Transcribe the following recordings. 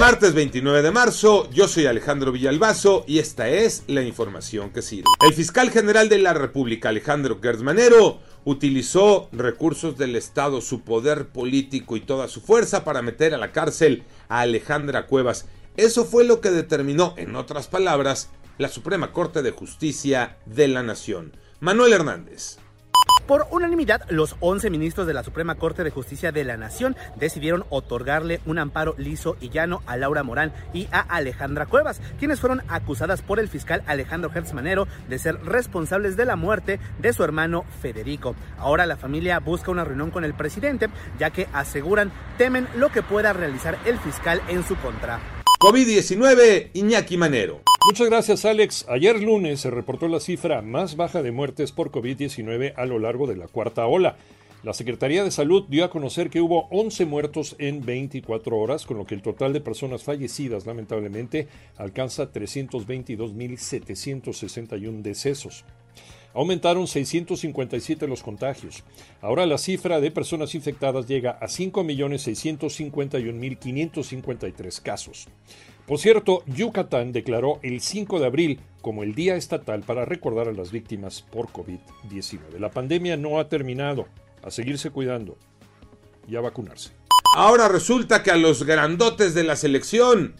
Martes 29 de marzo, yo soy Alejandro Villalbazo y esta es la información que sirve. El fiscal general de la República, Alejandro Gersmanero, utilizó recursos del Estado, su poder político y toda su fuerza para meter a la cárcel a Alejandra Cuevas. Eso fue lo que determinó, en otras palabras, la Suprema Corte de Justicia de la Nación. Manuel Hernández. Por unanimidad, los 11 ministros de la Suprema Corte de Justicia de la Nación decidieron otorgarle un amparo liso y llano a Laura Morán y a Alejandra Cuevas, quienes fueron acusadas por el fiscal Alejandro Hertz Manero de ser responsables de la muerte de su hermano Federico. Ahora la familia busca una reunión con el presidente, ya que aseguran temen lo que pueda realizar el fiscal en su contra. COVID-19, Iñaki Manero. Muchas gracias Alex. Ayer lunes se reportó la cifra más baja de muertes por COVID-19 a lo largo de la cuarta ola. La Secretaría de Salud dio a conocer que hubo 11 muertos en 24 horas, con lo que el total de personas fallecidas lamentablemente alcanza 322.761 decesos. Aumentaron 657 los contagios. Ahora la cifra de personas infectadas llega a 5.651.553 casos. Por cierto, Yucatán declaró el 5 de abril como el Día Estatal para recordar a las víctimas por COVID-19. La pandemia no ha terminado. A seguirse cuidando y a vacunarse. Ahora resulta que a los grandotes de la selección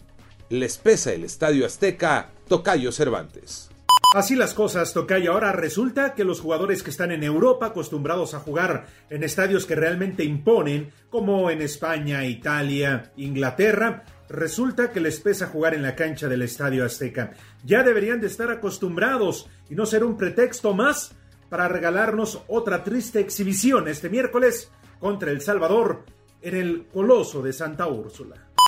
les pesa el Estadio Azteca Tocayo Cervantes. Así las cosas, Tocayo. Ahora resulta que los jugadores que están en Europa, acostumbrados a jugar en estadios que realmente imponen, como en España, Italia, Inglaterra, resulta que les pesa jugar en la cancha del Estadio Azteca. Ya deberían de estar acostumbrados y no ser un pretexto más para regalarnos otra triste exhibición este miércoles contra El Salvador en el Coloso de Santa Úrsula.